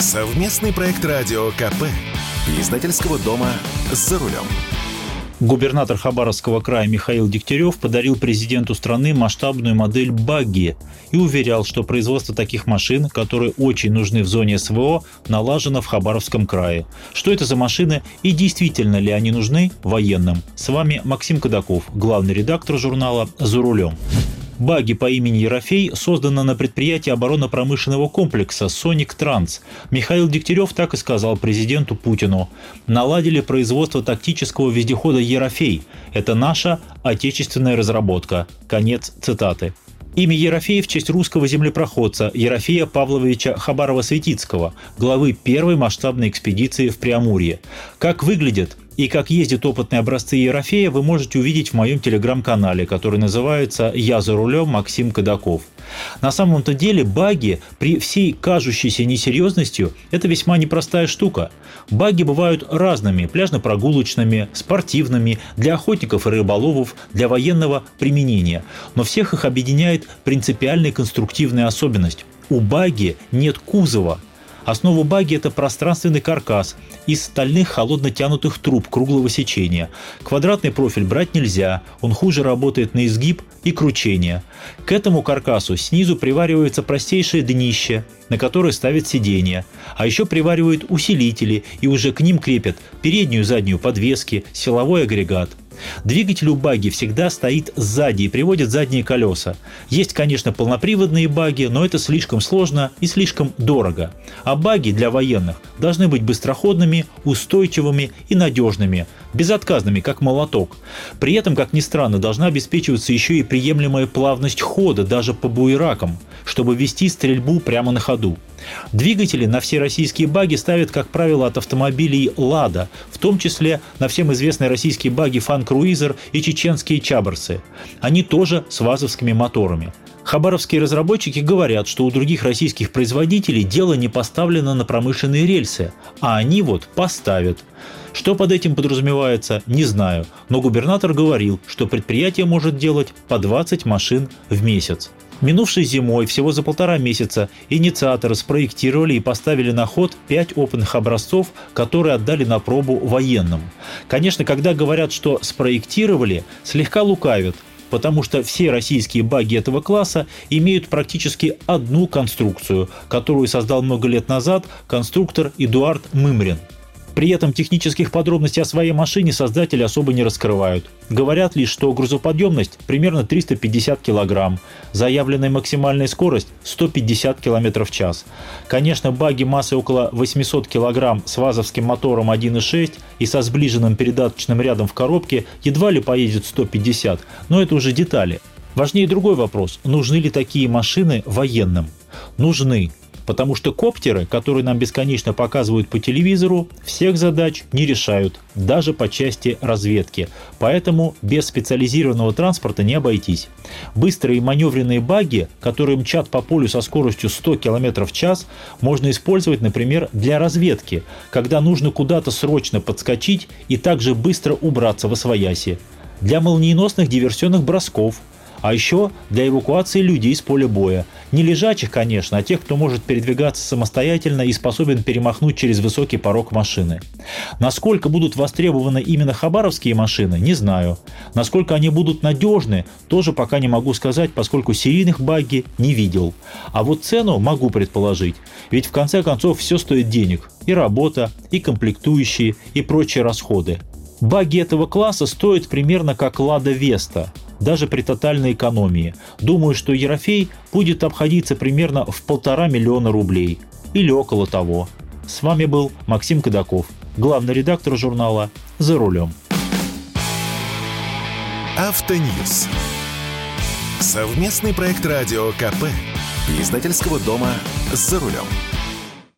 Совместный проект «Радио КП» издательского дома «За рулем». Губернатор Хабаровского края Михаил Дегтярев подарил президенту страны масштабную модель «Багги» и уверял, что производство таких машин, которые очень нужны в зоне СВО, налажено в Хабаровском крае. Что это за машины и действительно ли они нужны военным? С вами Максим Кадаков, главный редактор журнала «За рулем». Баги по имени Ерофей создана на предприятии оборонно-промышленного комплекса «Соник Транс». Михаил Дегтярев так и сказал президенту Путину. «Наладили производство тактического вездехода «Ерофей». Это наша отечественная разработка». Конец цитаты. Имя Ерофея в честь русского землепроходца Ерофея Павловича Хабарова-Светицкого, главы первой масштабной экспедиции в Преамурье. Как выглядит и как ездят опытные образцы Ерофея, вы можете увидеть в моем телеграм-канале, который называется «Я за рулем Максим Кадаков». На самом-то деле баги при всей кажущейся несерьезностью – это весьма непростая штука. Баги бывают разными – пляжно-прогулочными, спортивными, для охотников и рыболовов, для военного применения. Но всех их объединяет принципиальная конструктивная особенность. У баги нет кузова – Основа баги – это пространственный каркас из стальных холодно тянутых труб круглого сечения. Квадратный профиль брать нельзя, он хуже работает на изгиб и кручение. К этому каркасу снизу приваривается простейшее днище, на которое ставят сиденья. А еще приваривают усилители и уже к ним крепят переднюю и заднюю подвески, силовой агрегат. Двигатель у баги всегда стоит сзади и приводит задние колеса. Есть, конечно, полноприводные баги, но это слишком сложно и слишком дорого. А баги для военных должны быть быстроходными, устойчивыми и надежными, безотказными, как молоток. При этом, как ни странно, должна обеспечиваться еще и приемлемая плавность хода даже по буеракам, чтобы вести стрельбу прямо на ходу. Двигатели на все российские баги ставят, как правило, от автомобилей «Лада», в том числе на всем известные российские баги «Фан Круизер» и чеченские «Чабрсы». Они тоже с вазовскими моторами. Хабаровские разработчики говорят, что у других российских производителей дело не поставлено на промышленные рельсы, а они вот поставят. Что под этим подразумевается, не знаю, но губернатор говорил, что предприятие может делать по 20 машин в месяц. Минувшей зимой, всего за полтора месяца, инициаторы спроектировали и поставили на ход пять опытных образцов, которые отдали на пробу военным. Конечно, когда говорят, что спроектировали, слегка лукавят, потому что все российские баги этого класса имеют практически одну конструкцию, которую создал много лет назад конструктор Эдуард Мымрин – при этом технических подробностей о своей машине создатели особо не раскрывают. Говорят лишь, что грузоподъемность примерно 350 кг, заявленная максимальная скорость 150 км в час. Конечно, баги массой около 800 кг с вазовским мотором 1.6 и со сближенным передаточным рядом в коробке едва ли поедет 150, но это уже детали. Важнее другой вопрос, нужны ли такие машины военным? Нужны. Потому что коптеры, которые нам бесконечно показывают по телевизору, всех задач не решают, даже по части разведки. Поэтому без специализированного транспорта не обойтись. Быстрые маневренные баги, которые мчат по полю со скоростью 100 км в час, можно использовать, например, для разведки, когда нужно куда-то срочно подскочить и также быстро убраться во свояси. Для молниеносных диверсионных бросков, а еще для эвакуации людей с поля боя. Не лежачих, конечно, а тех, кто может передвигаться самостоятельно и способен перемахнуть через высокий порог машины. Насколько будут востребованы именно хабаровские машины, не знаю. Насколько они будут надежны, тоже пока не могу сказать, поскольку серийных багги не видел. А вот цену могу предположить. Ведь в конце концов все стоит денег. И работа, и комплектующие, и прочие расходы. Баги этого класса стоят примерно как Лада Веста даже при тотальной экономии. Думаю, что Ерофей будет обходиться примерно в полтора миллиона рублей. Или около того. С вами был Максим Кадаков, главный редактор журнала «За рулем». Автоньюз. Совместный проект радио КП. Издательского дома «За рулем».